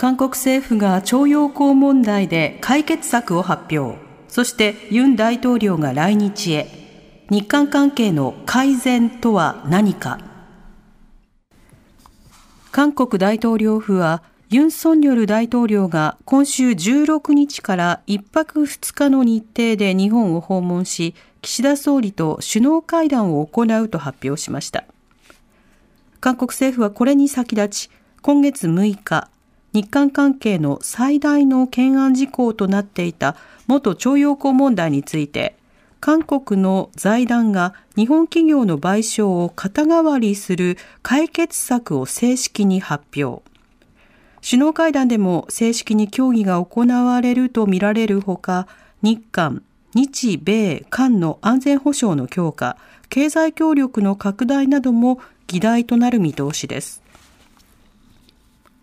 韓国政府が徴用工問題で解決策を発表。そしてユン大統領が来日へ。日韓関係の改善とは何か。韓国大統領府はユン・ソンニョル大統領が今週16日から1泊2日の日程で日本を訪問し、岸田総理と首脳会談を行うと発表しました。韓国政府はこれに先立ち、今月6日、日韓関係の最大の懸案事項となっていた元徴用工問題について、韓国の財団が日本企業の賠償を肩代わりする解決策を正式に発表。首脳会談でも正式に協議が行われるとみられるほか、日韓、日米韓の安全保障の強化、経済協力の拡大なども議題となる見通しです。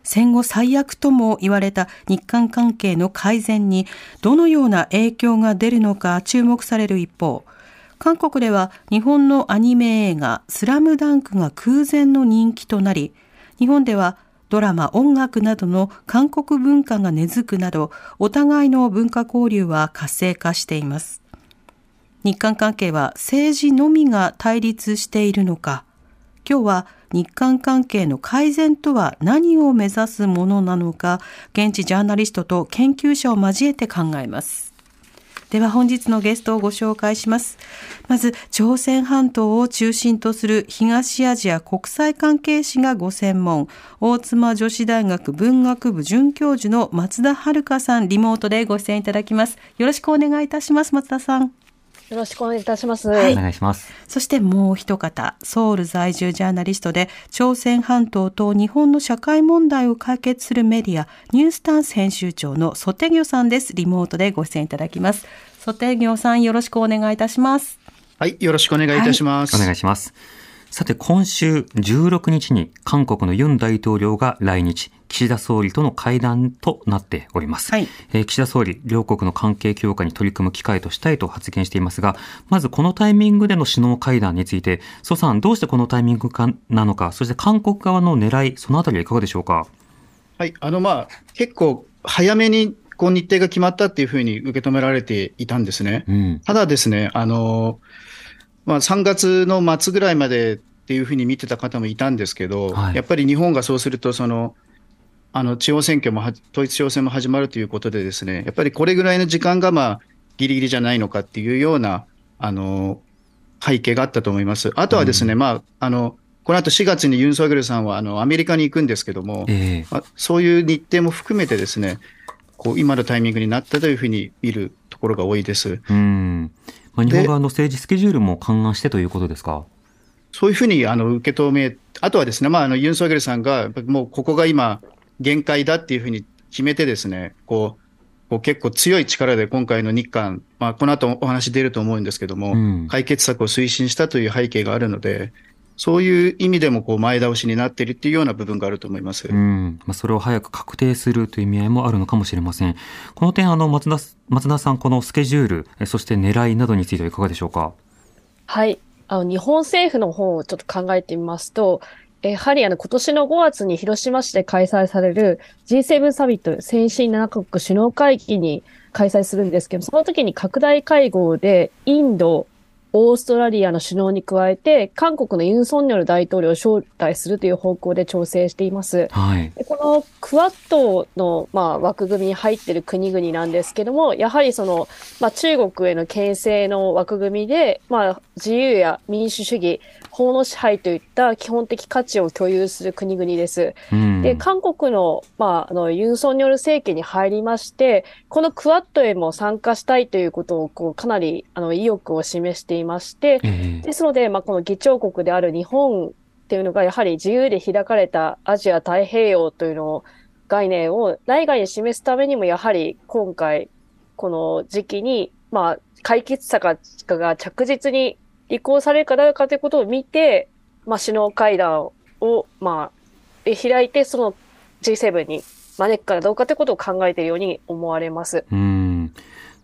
戦後最悪とも言われた日韓関係の改善にどのような影響が出るのか注目される一方、韓国では日本のアニメ映画スラムダンクが空前の人気となり、日本ではドラマ、音楽などの韓国文化が根付くなど、お互いの文化交流は活性化しています。日韓関係は政治のみが対立しているのか、今日は日韓関係の改善とは何を目指すものなのか、現地ジャーナリストと研究者を交えて考えます。では本日のゲストをご紹介します。まず、朝鮮半島を中心とする東アジア国際関係史がご専門、大妻女子大学文学部准教授の松田遥さん、リモートでご出演いただきます。よろしくお願いいたします、松田さん。よろしくお願いいたします。お願いします。そしてもう一方、ソウル在住ジャーナリストで、朝鮮半島と日本の社会問題を解決するメディア、ニュースタンス編集長のソテギョさんです。リモートでご出演いただきます。ソテギョさん、よろしくお願いいたします。はい、よろしくお願いいたします。お願いします。さて、今週16日に韓国のユン大統領が来日、岸田総理との会談となっております。はいえー岸田総理、両国の関係強化に取り組む機会としたいと発言していますが、まずこのタイミングでの首脳会談について、蘇さん、どうしてこのタイミングかなのか、そして韓国側の狙い、そのあたりはいかがでしょうか？はい、あの、まあ、結構早めにこう日程が決まったっていうふうに受け止められていたんですね。うん。ただですね、あの、まあ、3月の末ぐらいまでっていうふうに見てた方もいたんですけど、はいやっぱり日本がそうすると、その、あの、地方選挙もは、統一地方選も始まるということでですね、やっぱりこれぐらいの時間が、まあ、ギリギリじゃないのかっていうような、あの、背景があったと思います。あとはですね、まあ、あの、この後4月にユン・ソギョルさんは、あの、アメリカに行くんですけども、ええまあ、そういう日程も含めてですね、こう今のタイミングになったというふうに見るところが多いです。うん。まあ、日本側の政治スケジュールも勘案してということですか？そういうふうにあの受け止め、あとはですね、まあ、あのユン・ソギョルさんが、もうここが今、限界だっていうふうに決めてですね、こう、こう結構強い力で今回の日韓、まあ、この後お話出ると思うんですけども、うん解決策を推進したという背景があるので、そういう意味でもこう前倒しになっているっていうような部分があると思います。うん。まあ、それを早く確定するという意味合いもあるのかもしれません。この点、あの、松田、松田さん、このスケジュール、えそして狙いなどについてはいかがでしょうか？はい。あの、日本政府の方をちょっと考えてみますと、やはりあの、今年の5月に広島市で開催される G7 サミット先進7国首脳会議に開催するんですけど、その時に拡大会合でインド、オーストラリアの首脳に加えて、韓国のユン・ソンニョル大統領を招待するという方向で調整しています。はい。でこのクワッドの、まあ、枠組みに入っている国々なんですけども、やはりその、まあ、中国への牽制の枠組みで、まあ、自由や民主主義、法の支配といった基本的価値を共有する国々です。うん。で、韓国の、まあ、あの、ユン・ソンニョル政権に入りまして、このクワッドへも参加したいということを、こう、かなり、あの、意欲を示していまして、ええですので、まあ、この議長国である日本っていうのが、やはり自由で開かれたアジア太平洋というのを、概念を内外に示すためにも、やはり今回、この時期に、まあ、解決策が着実に履行されるかどうかということを見て、まあ、首脳会談を、まあ、開いて、その G7 に招くかどうかということを考えているように思われます。うん。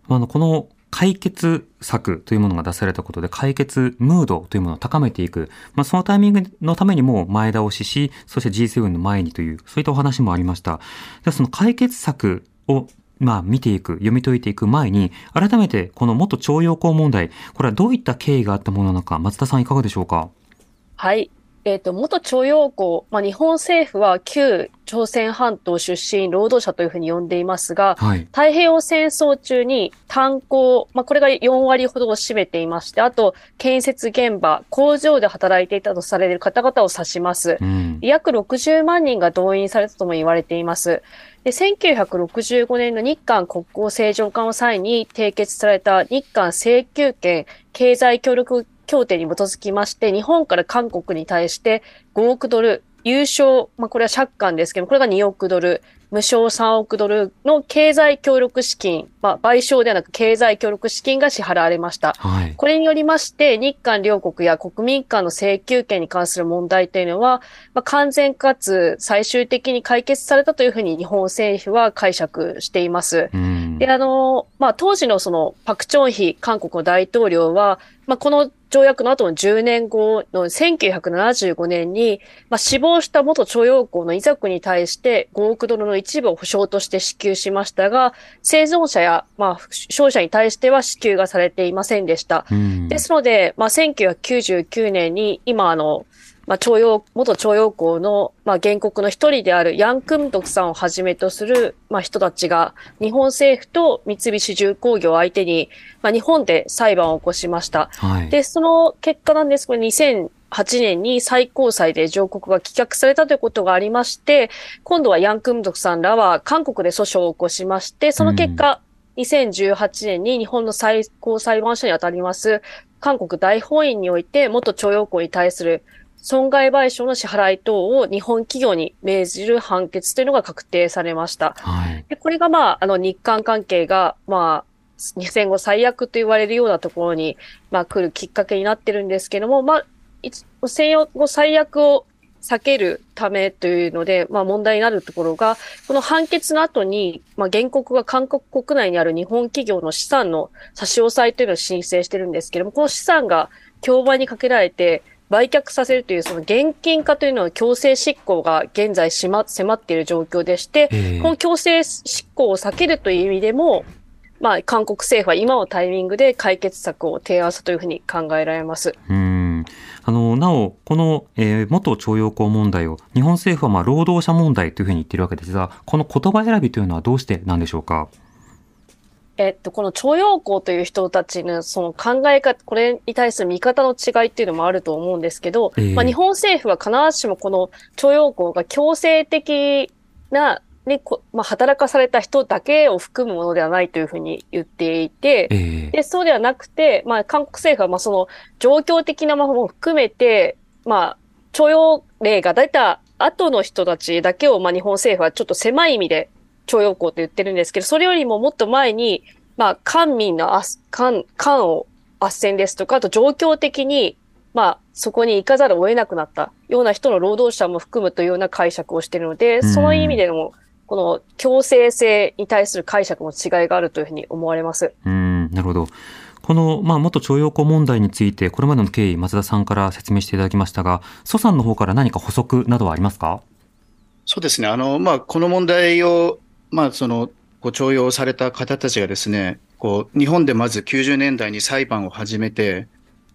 あの、この解決策というものが出されたことで解決ムードというものを高めていく。まあ、そのタイミングのためにも前倒しし、そして G7 の前にという、そういったお話もありました。その解決策をまあ見ていく、読み解いていく前に、改めてこの元徴用工問題、これはどういった経緯があったものなのか、松田さんいかがでしょうか？はい。えっ、と、元徴用工、まあ、日本政府は旧朝鮮半島出身労働者というふうに呼んでいますが、はい。太平洋戦争中に炭鉱、まあ、これが4割ほどを占めていまして、あと、建設現場、工場で働いていたとされる方々を指します。うん。約60万人が動員されたとも言われています。で、1965年の日韓国交正常化の際に締結された日韓請求権経済協力協定に基づきまして、日本から韓国に対して5億ドル、優勝、まあこれは借款ですけど、これが2億ドル、無償3億ドルの経済協力資金、まあ賠償ではなく経済協力資金が支払われました。はい。これによりまして、日韓両国や国民間の請求権に関する問題というのは、まあ、完全かつ最終的に解決されたというふうに日本政府は解釈しています。うん。で、あの、まあ、当時のその、パクチョンヒ韓国の大統領は、まあ、この条約の後の10年後の1975年に、まあ、死亡した元徴用工の遺族に対して5億ドルの一部を保証として支給しましたが、生存者や、まあ、負傷者に対しては支給がされていませんでした。うんですので、まあ、1999年に今あの、まあ、徴用、元徴用工の、まあ、原告の一人であるヤン・クンドクさんをはじめとする、まあ、人たちが、日本政府と三菱重工業を相手に、まあ、日本で裁判を起こしました。はい。で、その結果なんです。これ2008年に最高裁で上告が棄却されたということがありまして、今度はヤン・クンドクさんらは韓国で訴訟を起こしまして、その結果、2018年に日本の最高裁判所にあたります、韓国大法院において元徴用工に対する損害賠償の支払い等を日本企業に命じる判決というのが確定されました。はい。でこれがまあ、あの日韓関係が、まあ、戦後最悪と言われるようなところに、まあ来るきっかけになってるんですけども、まあ、戦後最悪を避けるためというので、まあ問題になるところが、この判決の後に、まあ原告が韓国国内にある日本企業の資産の差し押さえというのを申請してるんですけども、この資産が競売にかけられて、売却させるというその現金化というのを強制執行が現在しま迫っている状況でして、ええこの強制執行を避けるという意味でも、まあ、韓国政府は今のタイミングで解決策を提案したというふうに考えられます。うん。あの、なお、この、えー元徴用工問題を、日本政府はまあ労働者問題というふうに言っているわけですが、この言葉選びというのはどうしてなんでしょうか？えっと、この徴用工という人たちのその考え方、これに対する見方の違いっていうのもあると思うんですけど、ええ。まあ、日本政府は必ずしもこの徴用工が強制的な、ね、こまあ、働かされた人だけを含むものではないというふうに言っていて、ええ。で、そうではなくて、まあ、韓国政府は、まあ、その、状況的なものも含めて、まあ、徴用令が出た後の人たちだけを、まあ、日本政府はちょっと狭い意味で徴用工と言ってるんですけど、それよりももっと前に、まあ、官民のあす、官、官を斡旋ですとか、あと状況的に、まあ、そこに行かざるを得なくなったような人の労働者も含むというような解釈をしているので、うん。その意味でも、この強制性に対する解釈の違いがあるというふうに思われます。うん、なるほど。この、まあ、元徴用工問題について、これまでの経緯、松田さんから説明していただきましたが、蘇さんの方から何か補足などはありますか？そうですね。あの、まあ、この問題を、まあ、その、ご徴用された方たちがですね、こう、日本でまず90年代に裁判を始めて、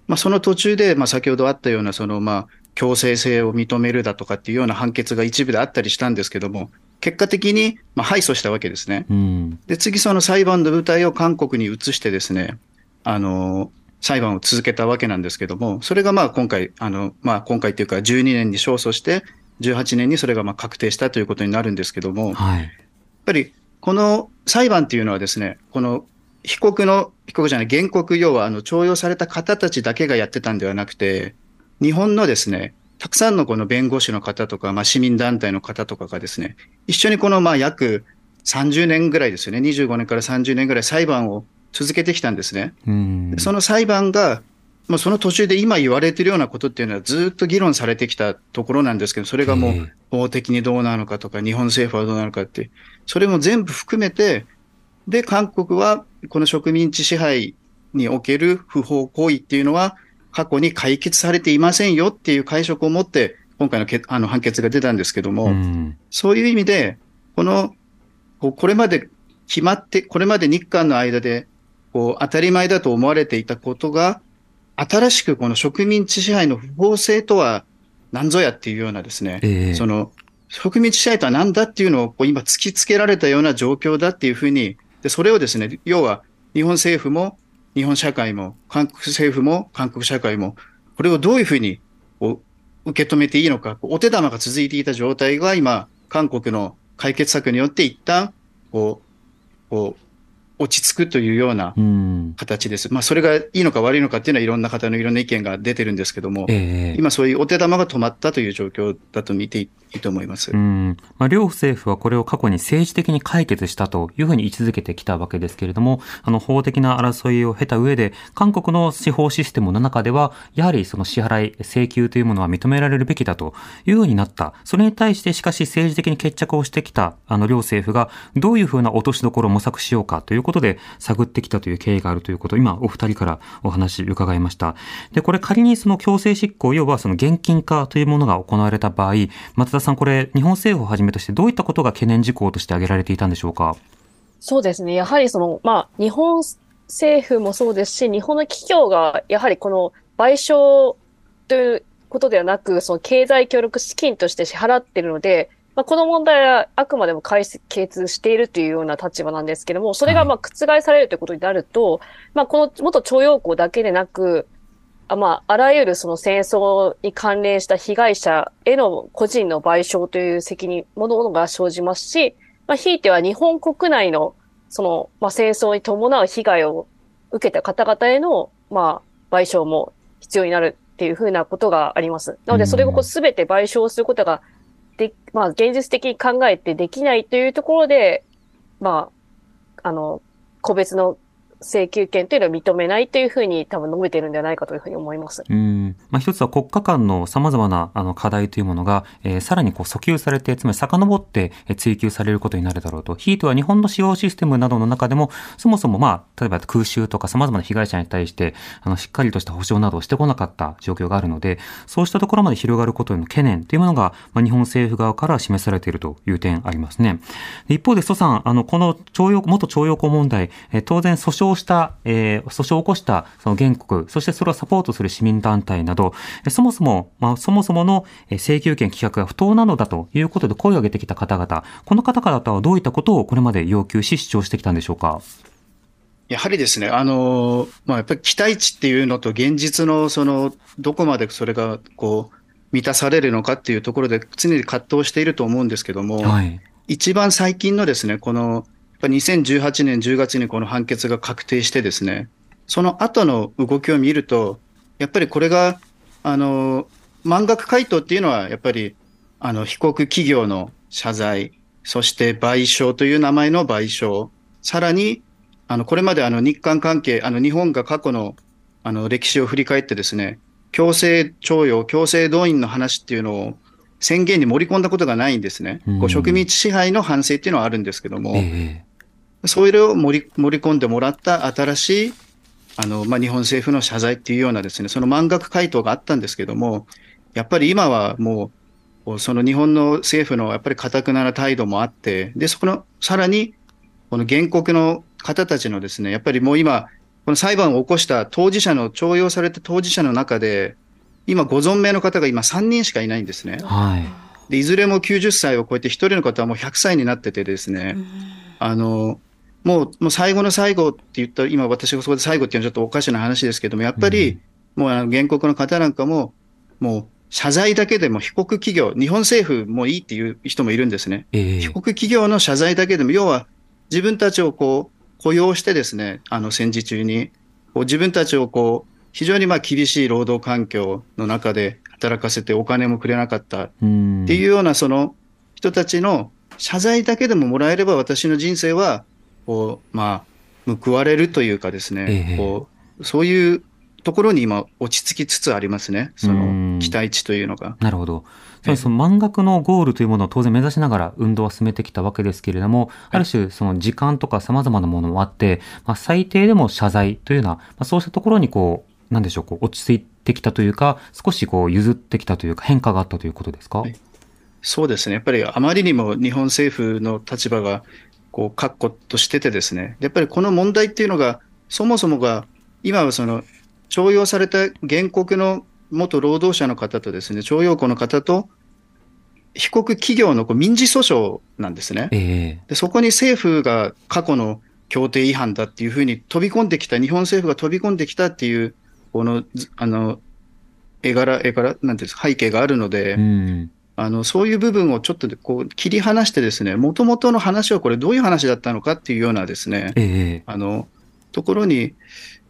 まあ、その途中で、まあ、先ほどあったような、その、まあ、強制性を認めるだとかっていうような判決が一部であったりしたんですけども、結果的に、まあ、敗訴したわけですね。うん。で、次その裁判の舞台を韓国に移してですね、あの、裁判を続けたわけなんですけども、それがまあ今回、あの、まあ今回っていうか12年に勝訴して、18年にそれがまあ確定したということになるんですけども、やっはい。ぱりこの裁判っていうのはですね、この被告の、被告じゃない、原告要はあの徴用された方たちだけがやってたんではなくて、日本のですね、たくさんのこの弁護士の方とか、まあ、市民団体の方とかがですね、一緒にこのまあ約30年ぐらいですよね、25年から30年ぐらい裁判を続けてきたんですね。うん。その裁判が、まあ、その途中で今言われているようなことっていうのはずっと議論されてきたところなんですけど、それがもええう法的にどうなのかとか、日本政府はどうなのかって、それも全部含めて、で、韓国はこの植民地支配における不法行為っていうのは過去に解決されていませんよっていう解釈を持って、今回のけあの判決が出たんですけども、うん。そういう意味で、この、これまで決まって、これまで日韓の間で、こう、当たり前だと思われていたことが、新しくこの植民地支配の不法性とは何ぞやっていうようなですね、ええ。その、植民地支配とは何だっていうのをこう今突きつけられたような状況だっていうふうに、で、それをですね、要は日本政府も、日本社会も、韓国政府も、韓国社会も、これをどういうふうに受け止めていいのか、お手玉が続いていた状態が今、韓国の解決策によって一旦、こう、こう、落ち着くというようなうん形です。まあ、それがいいのか悪いのかっていうのは、いろんな方のいろんな意見が出てるんですけども、ええ今そういうお手玉が止まったという状況だと見ていいと思います。うんまあ、両政府はこれを過去に政治的に解決したというふうに位置づけてきたわけですけれども、あの法的な争いを経た上で、韓国の司法システムの中では、やはりその支払い、請求というものは認められるべきだというようになった。それに対してしかし政治的に決着をしてきた、あの両政府がどういうふうな落としどころを模索しようかということで探ってきたという経緯があるということを今お二人からお話伺いました。で、これ仮にその強制執行、要はその現金化というものが行われた場合、松田さんこれ日本政府をはじめとしてどういったことが懸念事項として挙げられていたんでしょうか？そうですね。やはりその、まあ、日本政府もそうですし、日本の企業が、やはりこの賠償ということではなく、その経済協力資金として支払っているので、まあ、この問題はあくまでも解決しているというような立場なんですけども、それがまあ覆されるということになると、まあ、この元徴用工だけでなく、あまあ、あらゆるその戦争に関連した被害者への個人の賠償という責任ものが生じますし、まあ、ひいては日本国内の、その、まあ、戦争に伴う被害を受けた方々への、まあ、賠償も必要になるっていうふうなことがあります。なので、それをこう全て賠償することがで、まあ、現実的に考えてできないというところで、まあ、あの、個別の請求権というのを認めないというふうに多分述べているんではないかというふうに思います。うんまあ、一つは国家間の様々なあの課題というものが、えーさらにこう訴求されて、つまり遡って追求されることになるだろうと。ひいては日本の司法システムなどの中でも、そもそもまあ、例えば空襲とか様々な被害者に対して、あの、しっかりとした保障などをしてこなかった状況があるので、そうしたところまで広がることへの懸念というものが、まあ、日本政府側から示されているという点ありますね。一方で、蘇さん、あの、この徴用、元徴用工問題、えー当然訴訟した、えー訴訟を起こしたその原告、そしてそれをサポートする市民団体など、えーそもそも、まあ、そもそものえー請求権規約が不当なのだということで声を上げてきた方々、この方々はどういったことをこれまで要求し主張してきたんでしょうか？やはりですね、あの、まあ、やっぱり期待値っていうのと現実のその、どこまでそれがこう、満たされるのかっていうところで常に葛藤していると思うんですけども、はい。一番最近のですね、この、2018年10月にこの判決が確定してですね、その後の動きを見ると、やっぱりこれが、あの、満額回答っていうのは、やっぱり、あの、被告企業の謝罪、そして賠償という名前の賠償、さらに、あの、これまであの、日韓関係、あの、日本が過去の、あの、歴史を振り返ってですね、強制徴用、強制動員の話っていうのを宣言に盛り込んだことがないんですね。うんこう植民地支配の反省っていうのはあるんですけども、えそれを盛り盛り込んでもらった新しい、あの、まあ、日本政府の謝罪っていうようなですね、その満額回答があったんですけども、やっぱり今はもう、その日本の政府のやっぱり堅くなな態度もあって、で、そこの、さらに、この原告の方たちのですね、やっぱりもう今、この裁判を起こした当事者の、徴用された当事者の中で、今ご存命の方が今3人しかいないんですねえ。はい。で、いずれも90歳を超えて、一人の方はもう100歳になっててですね、あの、もう、もう最後の最後って言ったら、今私がそこで最後っていうのはちょっとおかしな話ですけども、やっぱり、もうあの原告の方なんかも、もう謝罪だけでも被告企業、日本政府もいいっていう人もいるんですね。ええ。被告企業の謝罪だけでも、要は自分たちをこう雇用してですね、あの戦時中に、こう自分たちをこう非常にまあ厳しい労働環境の中で働かせてお金もくれなかった。っうん。ていうようなその人たちの謝罪だけでももらえれば私の人生はこうまあ報われるというかですね、ええ。こうそういうところに今落ち着きつつありますね。そうん。の期待値というのが。なるほど。その満額のゴールというものを当然目指しながら運動は進めてきたわけですけれども、ある種その時間とか様々なものもあって、まあ、最低でも謝罪というような、まあ、そうしたところにこう、なんでしょう、こう落ち着いてきたというか、少しこう譲ってきたというか変化があったということですか、はい。そうですね。やっぱりあまりにも日本政府の立場が、こう、確固としててですね、やっぱりこの問題っていうのが、そもそもが、今はその、徴用された原告の元労働者の方とですね、徴用工の方と、被告企業のこう民事訴訟なんですね。ええで、そこに政府が過去の協定違反だっていうふうに飛び込んできた、日本政府が飛び込んできたっていう、この、ずあの、絵柄、絵柄、なんていうんですか、背景があるので、うん。あの、そういう部分をちょっとこう切り離してですね、もともとの話はこれどういう話だったのかっていうようなですね、ええ。あの、ところに、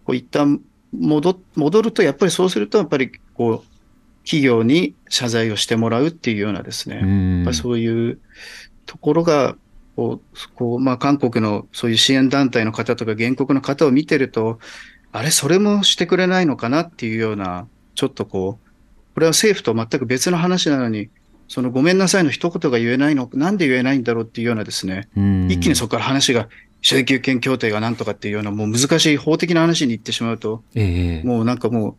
こう一旦戻、戻ると、やっぱりそうすると、やっぱりこう、企業に謝罪をしてもらうっていうようなですね、うん。やそういうところが、こう、こうまあ、韓国のそういう支援団体の方とか原告の方を見てると、あれ、それもしてくれないのかなっていうような、ちょっとこう、これは政府と全く別の話なのに、そのごめんなさいの一言が言えないの、なんで言えないんだろうっていうようなですね、うん。一気にそこから話が、請求権協定がなんとかっていうような、もう難しい法的な話に行ってしまうと、ええ。もうなんかも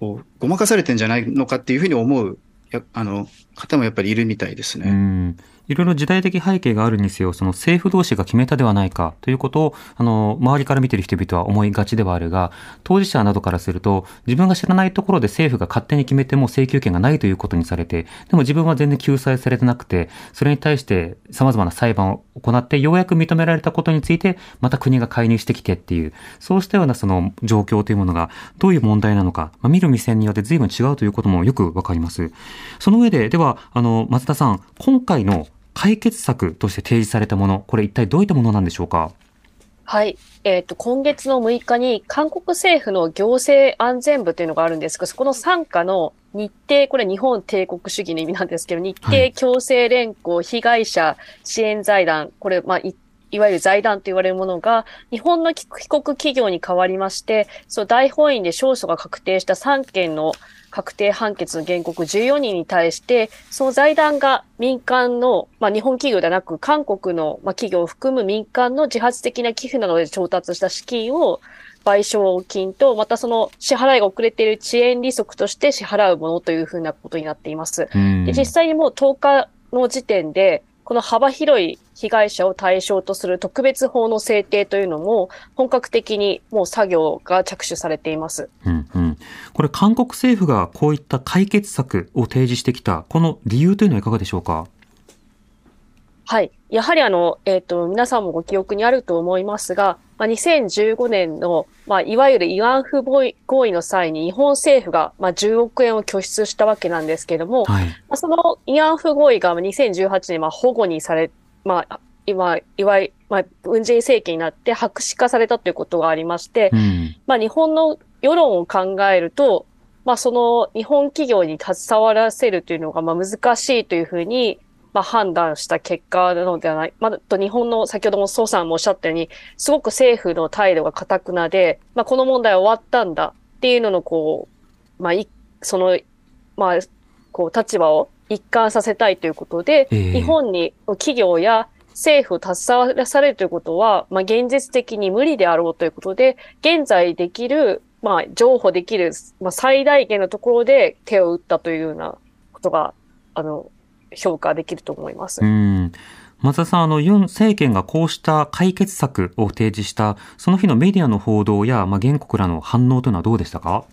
う、ごまかされてんじゃないのかっていうふうに思うやあの方もやっぱりいるみたいですね。いろいろ時代的背景があるにせよ、その政府同士が決めたではないかということを、あの、周りから見ている人々は思いがちではあるが、当事者などからすると、自分が知らないところで政府が勝手に決めても請求権がないということにされて、でも自分は全然救済されてなくて、それに対して様々な裁判を行って、ようやく認められたことについて、また国が介入してきてっていう、そうしたようなその状況というものが、どういう問題なのか、まあ、見る目線によって随分違うということもよくわかります。その上で、では、あの、松田さん、今回の解決策として提示されたもの、これ一体どういったものなんでしょうか？はい。えっ、と、今月の6日に韓国政府の行政安全部というのがあるんですが、そこの傘下の日程、これ日本帝国主義の意味なんですけど、日はい程強制連行被害者支援財団、これ、まあ、いいわゆる財団と言われるものが、日本の帰国企業に代わりまして、そう大本院で勝訴が確定した3件の確定判決の原告14人に対して、その財団が民間の、まあ、日本企業ではなく、韓国の、まあ、企業を含む民間の自発的な寄付などで調達した資金を賠償金と、またその支払いが遅れている遅延利息として支払うものというふうなことになっています。うんで実際にもう10日の時点で、この幅広い被害者を対象とする特別法の制定というのも、本格的にもう作業が着手されています。うんうん、これ韓国政府がこういった解決策を提示してきた、この理由というのはいかがでしょうか？はい。やはりあの、えっ、と、皆さんもご記憶にあると思いますが、まあ、2015年の、まあ、いわゆる慰安婦合意合意の際に日本政府が、まあ、10億円を拠出したわけなんですけども、はい。まあ、その慰安婦合意がまあ2018年、まあ、保護にされ、まあ、今、いわゆる、まあ、文在寅政権になって白紙化されたということがありまして、うん。まあ、日本の世論を考えると、まあ、その日本企業に携わらせるというのが、まあ、難しいというふうに、まあ、判断した結果なのではない。まあ、と日本の、先ほども宋さんもおっしゃったように、すごく政府の態度が堅くなで、まあ、この問題は終わったんだっていうのの、こう、まあ、いその、まあ、こう、立場を一貫させたいということで、ええ日本に企業や政府を携わらされるということは、まあ、現実的に無理であろうということで、現在できる、まあ、譲歩できる、まあ、最大限のところで手を打ったというようなことが、あの、評価できると思います。うん。松田さん、あの、ユン政権がこうした解決策を提示した、その日のメディアの報道や、まあ、原告らの反応というのはどうでしたか？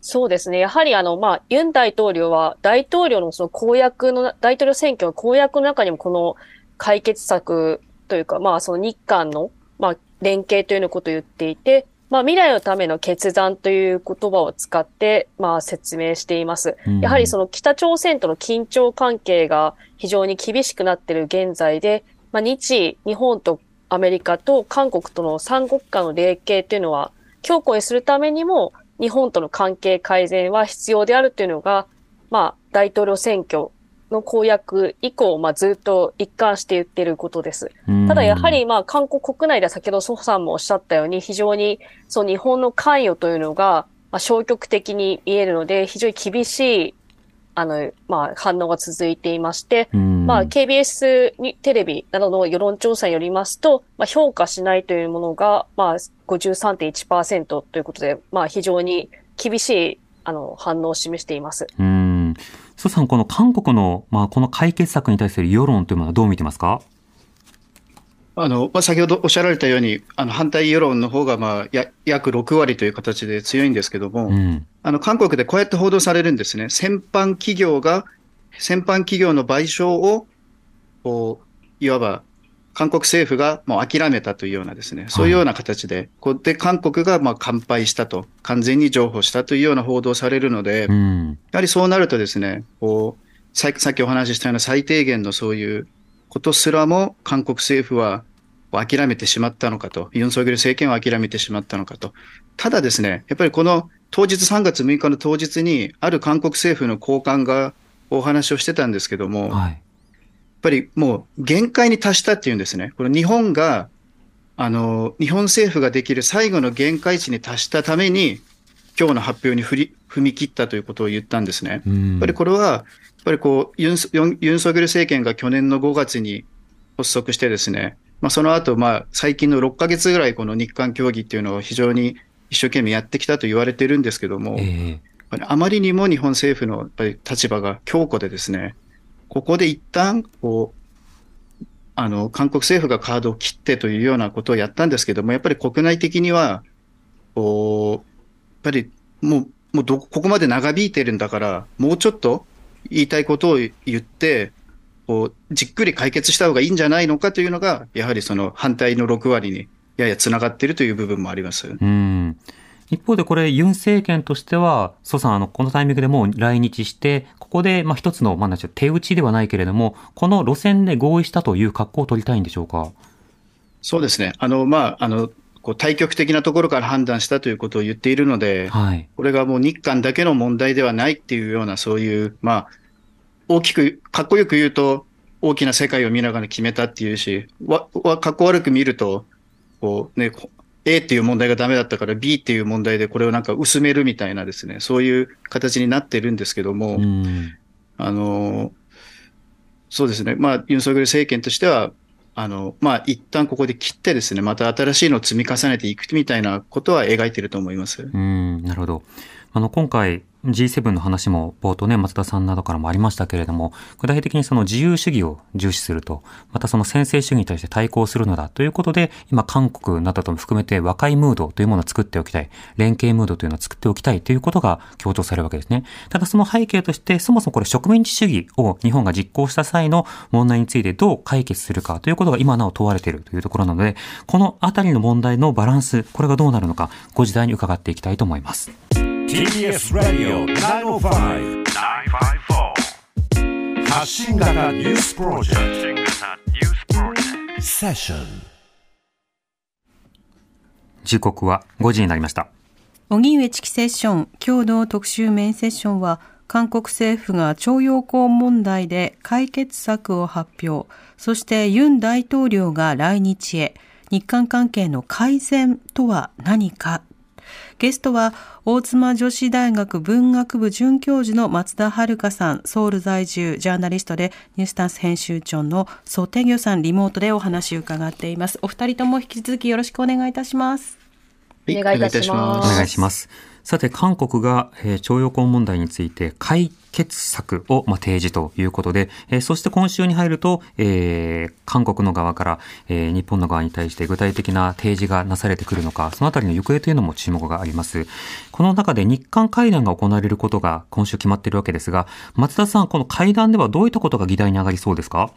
そうですね。やはりあの、まあ、ユン大統領は大統領のその公約の、大統領選挙の公約の中にもこの解決策というか、まあ、その日韓の、まあ、連携というのことを言っていて、まあ、未来のための決断という言葉を使って、まあ、説明しています。うんやはりその北朝鮮との緊張関係が非常に厳しくなっている現在で、まあ、日、日本とアメリカと韓国との三国間の連携というのは強固にするためにも、日本との関係改善は必要であるというのが、まあ、大統領選挙の公約以降、まあ、ずっと一貫して言ってることです。ただやはり、まあ、韓国国内では先ほどソさんもおっしゃったように、非常に、そう、日本の関与というのが、まあ、消極的に見えるので、非常に厳しい、あの、まあ、反応が続いていまして、うん、まあ、KBS にテレビなどの世論調査によりますと、まあ、評価しないというものが、まあ、53.1%ということで、まあ、非常に厳しい、あの、反応を示しています。うん。蘇さん、この韓国の、まあ、この解決策に対する世論というものはどう見てますか？あのまあ、先ほどおっしゃられたように、あの反対世論の方がまあや約6割という形で強いんですけども、うん。あの韓国でこうやって報道されるんですね。先般企業が、先般企業の賠償を、こう、いわば、韓国政府がもう諦めたというようなですね、そういうような形で、こうで、韓国がまあ乾杯したと、完全に譲歩したというような報道されるので、うん。やはりそうなるとですね、こう、ささっきお話ししたような最低限のそういうことすらも韓国政府は諦めてしまったのかと、ユン・ソギョル政権は諦めてしまったのかと。ただですね、やっぱりこの当日3月6日の当日に、ある韓国政府の高官がお話をしてたんですけども、はい。ぱりもう限界に達したっていうんですね。これ日本が、あの、日本政府ができる最後の限界値に達したために、今日の発表に振り踏み切ったということを言ったんですね。うん。やっぱりこれは、やっぱりこうユン・ユンソギョル政権が去年の5月に発足してですね、まあ、その後、まあ、最近の6ヶ月ぐらい、この日韓協議っていうのを非常に一生懸命やってきたと言われてるんですけども、えぱりあまりにも日本政府のやっぱり立場が強固でですね、ここで一旦、こう、あの、韓国政府がカードを切ってというようなことをやったんですけども、やっぱり国内的には、こう、やっぱりもう、もうど、ここまで長引いてるんだから、もうちょっと言いたいことを言って、こう、じっくり解決した方がいいんじゃないのかというのが、やはりその反対の6割にややつながっているという部分もあります。うん。一方でこれ、ユン政権としては、蘇さん、あの、このタイミングでもう来日して、ここで、まあ、一つの、まあ、手打ちではないけれども、この路線で合意したという格好を取りたいんでしょうか？そうですね。あの、まあ、あの、こう対極的なところから判断したということを言っているので、はい。これがもう日韓だけの問題ではないっていうような、そういう、まあ、大きく、かっこよく言うと、大きな世界を見ながら決めたっていうし、わ、わ、かっこ悪く見ると、こうね、こ A っていう問題がダメだったから B っていう問題でこれをなんか薄めるみたいなですね、そういう形になってるんですけども、うん。あの、そうですね。まあ、ユン・ソギョル政権としては、あの、まあ、一旦ここで切ってですね、また新しいのを積み重ねていくみたいなことは描いていると思います。うん、なるほど。あの、今回 G7 の話も冒頭ね、松田さんなどからもありましたけれども、具体的にその自由主義を重視すると、またその先制主義に対して対抗するのだということで、今韓国などとも含めて和解ムードというものを作っておきたい、連携ムードというのを作っておきたいということが強調されるわけですね。ただその背景として、そもそもこれ植民地主義を日本が実行した際の問題についてどう解決するかということが今なお問われているというところなので、このあたりの問題のバランス、これがどうなるのか、ご時代に伺っていきたいと思います。TBS ラディオ905 954発信型ニュースプロジェクトセッション時刻は5時になりました。荻上チキセッション今日の特集メインセッションは韓国政府が徴用工問題で解決策を発表。そしてユン大統領が来日へ。日韓関係の改善とは何かゲストは大妻女子大学文学部准教授の松田遥さん。ソウル在住ジャーナリストでニュースタンス編集長のソテギョさんリモートでお話を伺っています。お二人とも引き続きよろしくお願いいたします。はいお願いいたします。お願いします。さて、韓国が、えー徴用工問題について解決策を、まあ、提示ということで、えーそして今週に入ると、えー韓国の側から、えー日本の側に対して具体的な提示がなされてくるのか、そのあたりの行方というのも注目があります。この中で日韓会談が行われることが今週決まっているわけですが、松田さん、この会談ではどういったことが議題に上がりそうですか？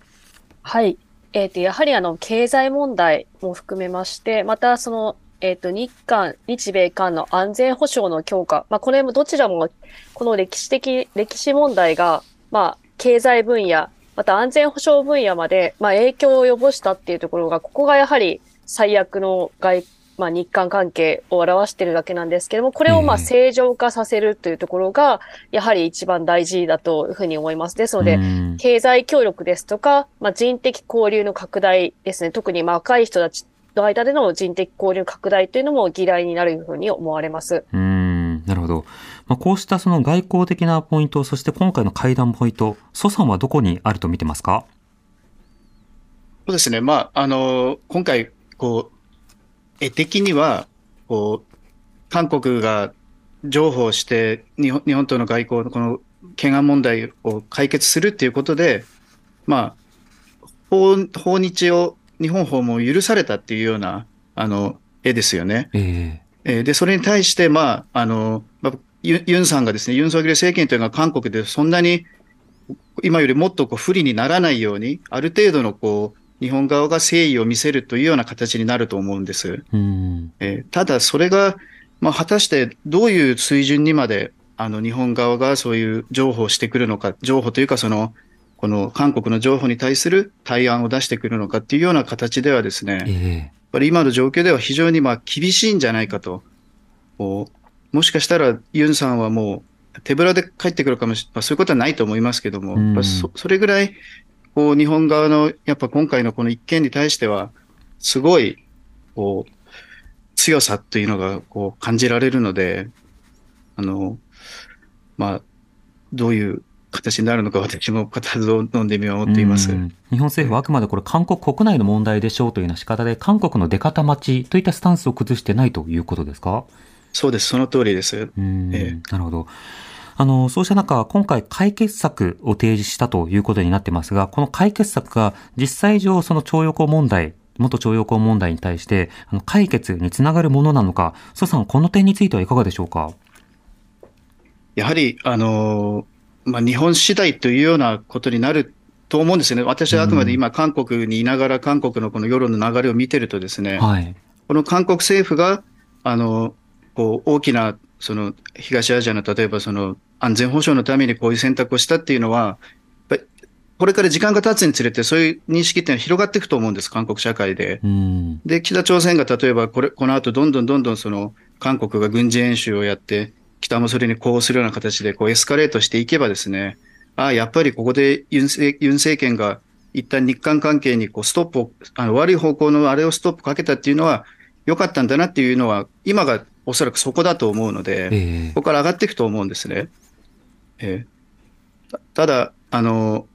はい。えっ、と、やはりあの、経済問題も含めまして、またその、えっ、と、日韓、日米韓の安全保障の強化。まあ、これもどちらも、この歴史的、歴史問題が、まあ、経済分野、また安全保障分野まで、まあ、影響を及ぼしたっていうところが、ここがやはり最悪の外まあ、日韓関係を表しているだけなんですけども、これをまあええ正常化させるというところが、やはり一番大事だというふうに思います。ですので、うん経済協力ですとか、まあ、人的交流の拡大ですね。特にまあ若い人たちの間での人的交流拡大というのも議題になるふうに思われます。うーん、なるほど。まあ、こうしたその外交的なポイント、そして今回の会談ポイント、蘇さんはどこにあると見てますか？そうですね。まあ、あの、今回、こう、絵的には、こう、韓国が譲歩して、日本日本との外交のこの懸案問題を解決するっていうことで、まあ、訪訪日を、日本訪問を許されたっていうような、あの、絵ですよね。ええーで、それに対して、まあ、あの、まあ、ユユンさんがですね、ユン・ソギョル政権というのは韓国でそんなに、今よりもっとこう不利にならないように、ある程度のこう、日本側が誠意を見せるというような形になると思うんです。えうん。えーただ、それが、まあ、果たしてどういう水準にまで、あの、日本側がそういう譲歩をしてくるのか、譲歩というか、その、この韓国の譲歩に対する対案を出してくるのかっていうような形ではですね、ええやっぱり今の状況では非常にまあ厳しいんじゃないかと。もしかしたらユンさんはもう手ぶらで帰ってくるかもしれない、まあ、そういうことはないと思いますけども、うんそそれぐらいこう日本側のやっぱ今回のこの一件に対しては、すごいこう強さというのがこう感じられるので、あの、まあ、どういう形になるのか私も固唾を飲んで見守っています。うん日本政府はあくまでこれ韓国国内の問題でしょうというような仕方で、韓国の出方待ちといったスタンスを崩してないということですか？そうです、その通りです。うんええなるほど。あの、そうした中、今回解決策を提示したということになってますが、この解決策が実際上その徴用工問題、元徴用工問題に対して、あの解決につながるものなのか、蘇さん、この点についてはいかがでしょうか？やはり、あのまあ、日本次第というようなことになると思うんですよね。私はあくまで今、韓国にいながら、韓国のこの世論の流れを見てるとですね、はい。この韓国政府が、あの、こう、大きな、その、東アジアの、例えばその、安全保障のためにこういう選択をしたっていうのは、これから時間が経つにつれて、そういう認識っていうのは広がっていくと思うんです、韓国社会で。うん。で、北朝鮮が例えばこれ、この後どんどんどんどんその、韓国が軍事演習をやって、北もそれに呼応するような形でこうエスカレートしていけばですね、ああ、やっぱりここでユン政ユン政権が一旦日韓関係にこうストップを、あの悪い方向のあれをストップかけたっていうのは良かったんだなっていうのは、今がおそらくそこだと思うので、ええここから上がっていくと思うんですね。ええたただ、あの、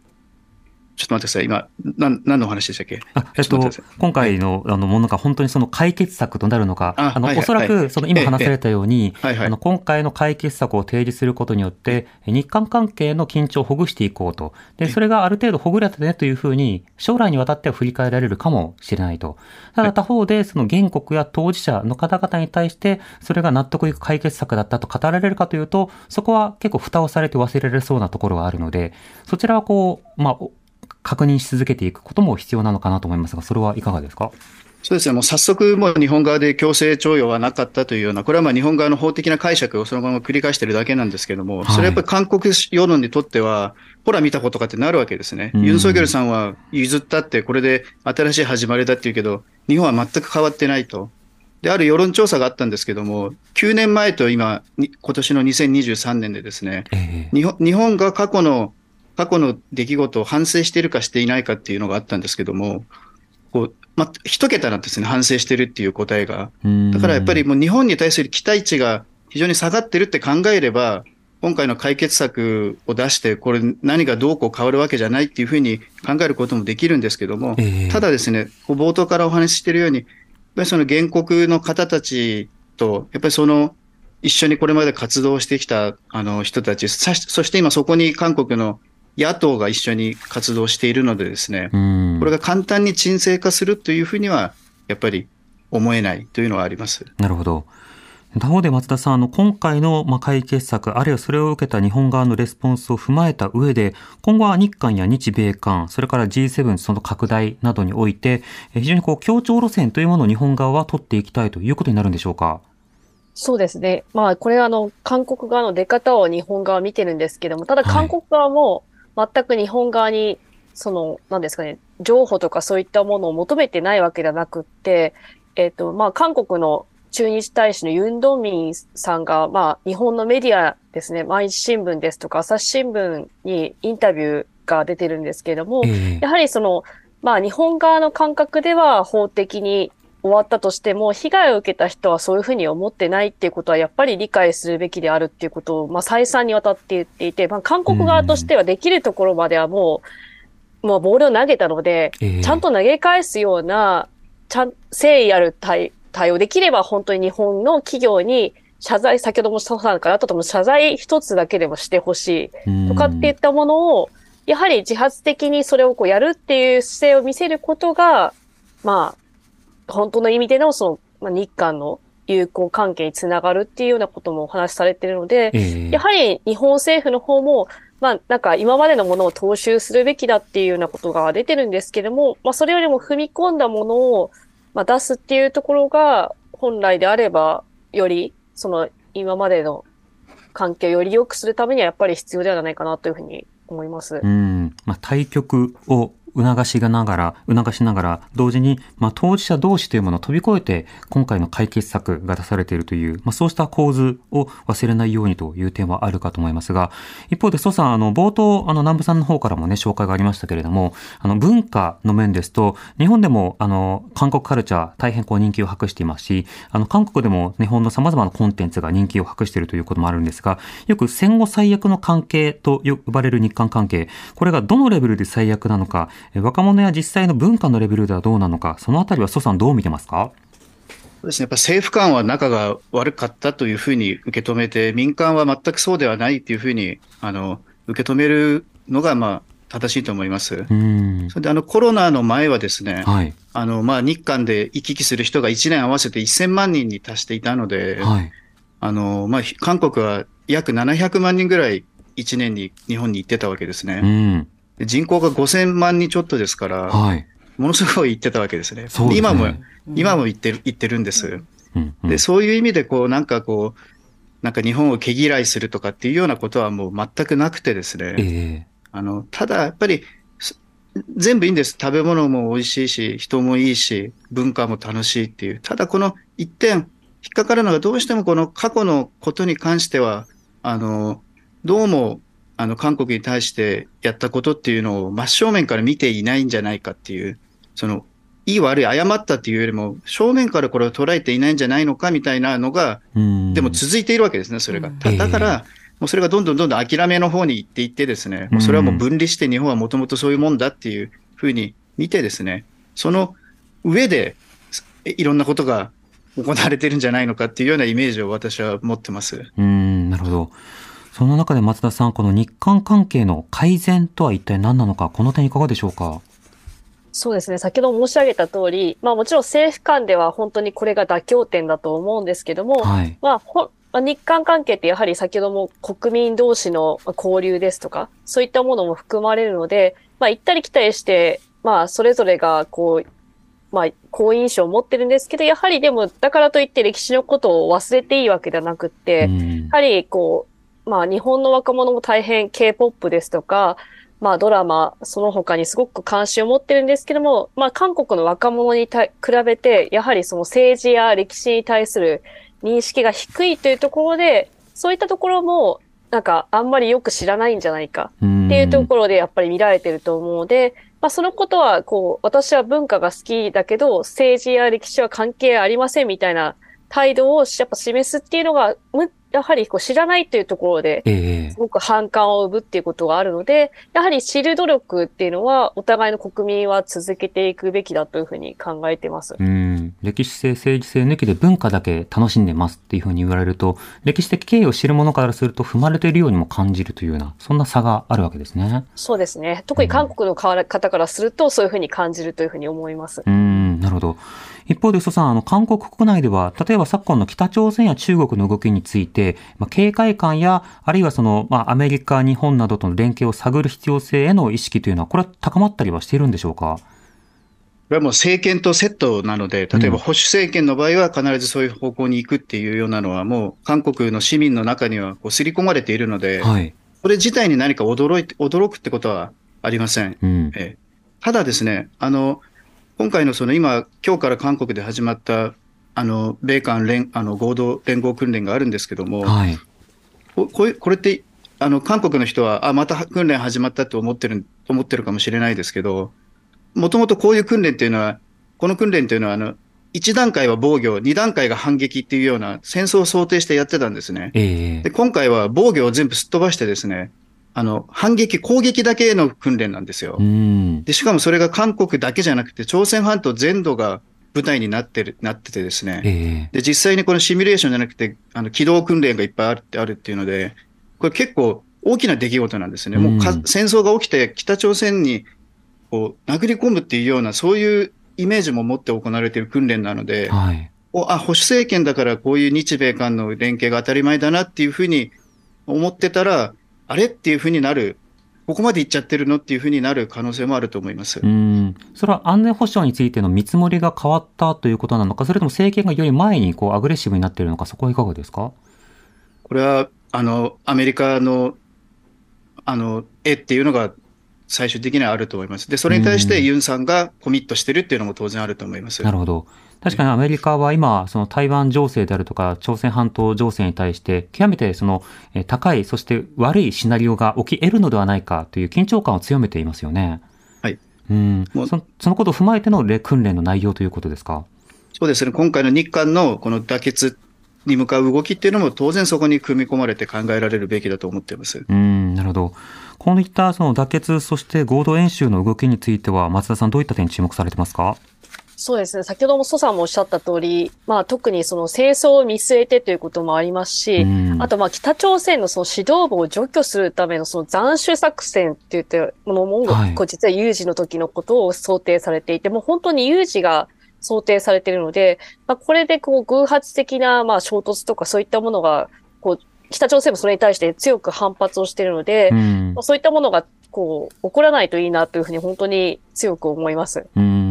ちょっと待ってください。今、なん何のお話でしたっけ？あえっと今回のあのものが本当にその解決策となるのか、あの、あはいはい。おそらはくその今話されたように、はいはい。あの今回の解決策を提示することによって、日韓関係の緊張をほぐしていこうと。で、それがある程度ほぐれたねというふうに、将来にわたっては振り返られるかもしれないと。ただ他方で、その原告や当事者の方々に対して、それが納得いく解決策だったと語られるかというと、そこは結構蓋をされて忘れられそうなところがあるので、そちらはこう、まあ、お確認し続けていくことも必要なのかなと思いますが、それはいかがですか？そうですね、もう早速、もう日本側で強制徴用はなかったというような、これはまあ日本側の法的な解釈をそのまま繰り返しているだけなんですけども、はい。それはやっぱり韓国世論にとっては、ほら見たことかってなるわけですね。うん。ユン・ソギョルさんは譲ったって、これで新しい始まりだって言うけど、日本は全く変わってないと。で、ある世論調査があったんですけども、9年前と今、に今年の2023年でですね、日本が過去の、過去の出来事を反省しているかしていないかっていうのがあったんですけども、こう、ま、一桁なんですね、反省してるっていう答えが。だからやっぱりもう日本に対する期待値が非常に下がってるって考えれば、今回の解決策を出して、これ何がどうこう変わるわけじゃないっていうふうに考えることもできるんですけども、ええただですね、冒頭からお話ししているように、やっぱりその原告の方たちと、やっぱりその一緒にこれまで活動してきたあの人たち、そして今そこに韓国の野党が一緒に活動しているのでですね、うんこれが簡単に沈静化するというふうには、やっぱり思えないというのはあります。なるほど。他方で松田さん、あの、今回のまあ解決策、あるいはそれを受けた日本側のレスポンスを踏まえた上で、今後は日韓や日米韓、それから G7 その拡大などにおいて、え非常にこう、協調路線というものを日本側は取っていきたいということになるんでしょうか？そうですね。まあ、これはあの、韓国側の出方を日本側は見てるんですけども、ただはい韓国側も全く日本側に、その、なんですかね、譲歩とかそういったものを求めてないわけではなくって、えっ、と、まあ、韓国の駐日大使のユン・ドンミンさんが、まあ、日本のメディアですね、毎日新聞ですとか、朝日新聞にインタビューが出てるんですけれども、ええ。やはりその、まあ、日本側の感覚では法的に終わったとしても、被害を受けた人はそういうふうに思ってないっていうことは、やっぱり理解するべきであるっていうことを、まあ、再三にわたって言っていて、まあ、韓国側としてはできるところまではもう、もうボールを投げたので、ええ。ちゃんと投げ返すような、ちゃん、誠意ある対対応できれば、本当に日本の企業に謝罪、先ほども佐藤さんからあったと思う謝罪一つだけでもしてほしいとかっていったものを、やはり自発的にそれをこうやるっていう姿勢を見せることが、まあ、本当の意味でのその、まあ、日韓の友好関係につながるっていうようなこともお話しされているので、ええやはり日本政府の方も、まあ、なんか今までのものを踏襲するべきだっていうようなことが出てるんですけども、まあ、それよりも踏み込んだものを、まあ、出すっていうところが、本来であれば、より、その、今までの関係をより良くするためにはやっぱり必要ではないかなというふうに思います。うん、まあ、対局を促しがながら、促しながら、同時に、まあ、当事者同士というものを飛び越えて、今回の解決策が出されているという、まあ、そうした構図を忘れないようにという点はあるかと思いますが、一方で、蘇さん、あの、冒頭、あの、南部さんの方からもね、紹介がありましたけれども、あの、文化の面ですと、日本でも、あの、韓国カルチャー、大変こう人気を博していますし、あの、韓国でも日本の様々なコンテンツが人気を博しているということもあるんですが、よく戦後最悪の関係と呼ばれる日韓関係、これがどのレベルで最悪なのか、若者や実際の文化のレベルではどうなのか、そのあたりは蘇さんどう見てますか？そうですね、やっぱ政府間は仲が悪かったというふうに受け止めて、民間は全くそうではないというふうにあの受け止めるのがまあ正しいと思います。うん。それであのコロナの前はですね、はい。あのまあ日韓で行き来する人が1年合わせて1000万人に達していたので、はい。あのまあ、韓国は約700万人ぐらい1年に日本に行ってたわけですうね。人口が5000万人ちょっとですから、はい。ものすごい行ってたわけですね。すね。今も、今も行ってる、行ってるんです。うん、うんで、そういう意味で、こう、なんかこう、なんか日本を毛嫌いするとかっていうようなことはもう全くなくてですね。ええあの、ただやっぱり、す全部いいんです。食べ物も美味しいし、人もいいし、文化も楽しいっていう。ただこの一点、引っかかるのがどうしてもこの過去のことに関しては、あの、どうも、あの、韓国に対してやったことっていうのを真正面から見ていないんじゃないかっていう、その、いい悪い、誤ったっていうよりも、正面からこれを捉えていないんじゃないのかみたいなのが、うん。でも続いているわけですね、それが。だから、もうそれがどんどんどんどん諦めの方に行っていってですね、もうそれはもう分離して日本はもともとそういうもんだっていうふうに見てですね、その上でえいろんなことが行われてるんじゃないのかっていうようなイメージを私は持ってます。うん、なるほど。その中で松田さん、この日韓関係の改善とは一体何なのか、この点いかがでしょうか？そうですね。先ほど申し上げた通り、まあもちろん政府間では本当にこれが妥協点だと思うんですけども、はい。まあ、ほまあ日韓関係ってやはり先ほども国民同士のまあ交流ですとか、そういったものも含まれるので、まあ行ったり来たりして、まあそれぞれがこう、まあ好印象を持ってるんですけど、やはりでもだからといって歴史のことを忘れていいわけではなくって、うんやはりこう、まあ日本の若者も大変 K-POP ですとか、まあドラマ、その他にすごく関心を持ってるんですけども、まあ韓国の若者に比べて、やはりその政治や歴史に対する認識が低いというところで、そういったところも、なんかあんまりよく知らないんじゃないかっていうところでやっぱり見られてると思うので、まあそのことは、こう、私は文化が好きだけど、政治や歴史は関係ありませんみたいな態度をやっぱ示すっていうのが、やはりこう知らないというところで、ええすごく反感を生むっていうことがあるので、やはり知る努力っていうのは、お互いの国民は続けていくべきだというふうに考えています。うん、歴史性、政治性抜きで文化だけ楽しんでますっていうふうに言われると、歴史的経緯を知る者からすると踏まれているようにも感じるというような、そんな差があるわけですね。そうですね。特に韓国の方からすると、そういうふうに感じるというふうに思います。うん、なるほど。一方で、蘇さん、あの、韓国国内では、例えば昨今の北朝鮮や中国の動きについて、まあ、警戒感や、あるいはその、まあ、アメリカ、日本などとの連携を探る必要性への意識というのは、これは高まったりはしているんでしょうか？これはもう政権とセットなので、例えうんば保守政権の場合は必ずそういう方向に行くっていうようなのは、もう韓国の市民の中にはこう刷り込まれているので、はい。それ自体に何か驚いて、驚くってことはありません。うん。ええただですね、あの、今回のその今、今日から韓国で始まった、あの、米韓連、あの、合同連合訓練があるんですけども、はい。ここれって、あの、韓国の人は、あ、また訓練始まったと思ってる、思ってるかもしれないですけど、もともとこういう訓練っていうのは、この訓練っていうのは、あの、1段階は防御、2段階が反撃っていうような戦争を想定してやってたんですね。ええで、今回は防御を全部すっ飛ばしてですね、あの、反撃、攻撃だけの訓練なんですよう。ん。で、しかもそれが韓国だけじゃなくて、朝鮮半島全土が舞台になってる、なっててですね。ええで、実際にこのシミュレーションじゃなくて、あの、機動訓練がいっぱいあるってあるっていうので、これ結構大きな出来事なんですね。もう戦争が起きて北朝鮮にこう殴り込むっていうような、そういうイメージも持って行われている訓練なので、はい。おあ、保守政権だからこういう日米韓の連携が当たり前だなっていうふうに思ってたら、あれっていうふうになる、ここまで行っちゃってるのっていうふうになる可能性もあると思います。うん。それは安全保障についての見積もりが変わったということなのか、それとも政権がより前にこうアグレッシブになっているのか、そこはいかがですか？これは、あの、アメリカの、あの、絵っていうのが最終的にはあると思います。で、それに対してうんユンさんがコミットしてるっていうのも当然あると思います。なるほど。確かにアメリカは今、その台湾情勢であるとか、朝鮮半島情勢に対して、極めてその、えー高い、そして悪いシナリオが起き得るのではないかという緊張感を強めていますよね。はい。うん。もうそそのことを踏まえてのレ訓練の内容ということですか？そうですね。今回の日韓のこの妥結に向かう動きっていうのも当然そこに組み込まれて考えられるべきだと思っています。うん、なるほど。こういったその妥結、そして合同演習の動きについては、松田さんどういった点に注目されてますか？そうですね。先ほども蘇さんもおっしゃった通り、まあ特にその戦争を見据えてということもありますし、うんあとまあ北朝鮮のその指導部を除去するためのその斬首作戦って言ってものも、はいこう実は有事の時のことを想定されていて、もう本当に有事が想定されているので、まあこれでこう偶発的なまあ衝突とかそういったものが、こう北朝鮮もそれに対して強く反発をしているので、うんまあ、そういったものがこう起こらないといいなというふうに本当に強く思います。うん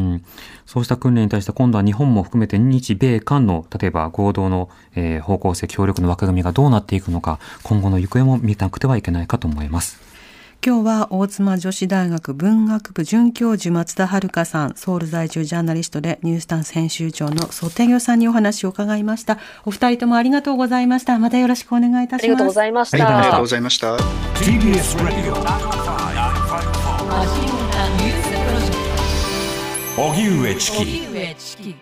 そうした訓練に対して今度は日本も含めて日米韓の例えば合同の、えー方向性協力の枠組みがどうなっていくのか今後の行方も見なくてはいけないかと思います。今日は大妻女子大学文学部准教授松田遥さん、ソウル在住ジャーナリストでニュースタンス編集長のソテギョさんにお話を伺いました。お二人ともありがとうございました。またよろしくお願いいたします。ありがとうございましたありがとう。ございました。荻上チキ。